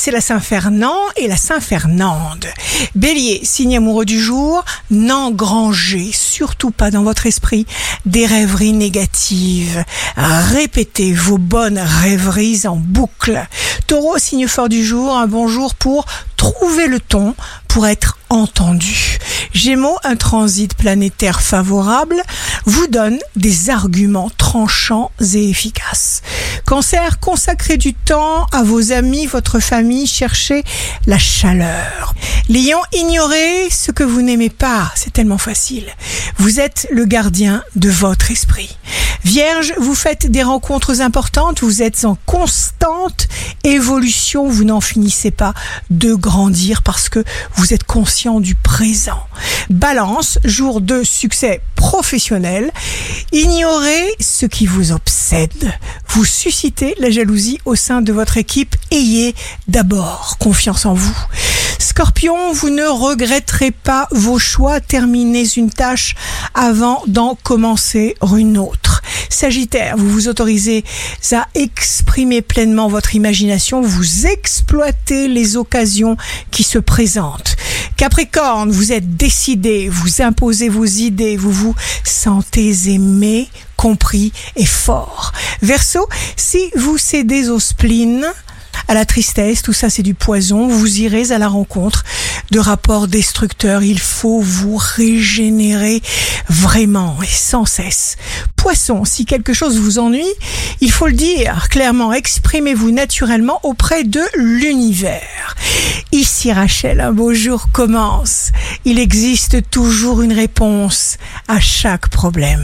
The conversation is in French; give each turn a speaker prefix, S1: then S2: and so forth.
S1: c'est la Saint-Fernand et la Saint-Fernande. Bélier, signe amoureux du jour, n'engrangez surtout pas dans votre esprit des rêveries négatives. Répétez vos bonnes rêveries en boucle. Taureau, signe fort du jour, un bon jour pour trouver le ton pour être entendu. Gémeaux, un transit planétaire favorable vous donne des arguments tranchants et efficaces. Cancer, consacrez du temps à vos amis, votre famille, cherchez la chaleur. Lion, ignorez ce que vous n'aimez pas, c'est tellement facile. Vous êtes le gardien de votre esprit. Vierge, vous faites des rencontres importantes, vous êtes en constante évolution, vous n'en finissez pas de grandir parce que vous êtes conscient du présent. Balance, jour de succès professionnel, ignorez ce qui vous obsède. Vous suscitez la jalousie au sein de votre équipe, ayez d'abord confiance en vous. Scorpion, vous ne regretterez pas vos choix, terminez une tâche avant d'en commencer une autre. Sagittaire, vous vous autorisez à exprimer pleinement votre imagination, vous exploitez les occasions qui se présentent. Capricorne, vous êtes décidé, vous imposez vos idées, vous vous sentez aimé, compris et fort. Verseau, si vous cédez au spleen, à la tristesse, tout ça c'est du poison, vous irez à la rencontre de rapports destructeurs. Il faut vous régénérer vraiment et sans cesse. Poisson, si quelque chose vous ennuie, il faut le dire clairement, exprimez-vous naturellement auprès de l'univers. Ici Rachel, un beau jour commence. Il existe toujours une réponse à chaque problème.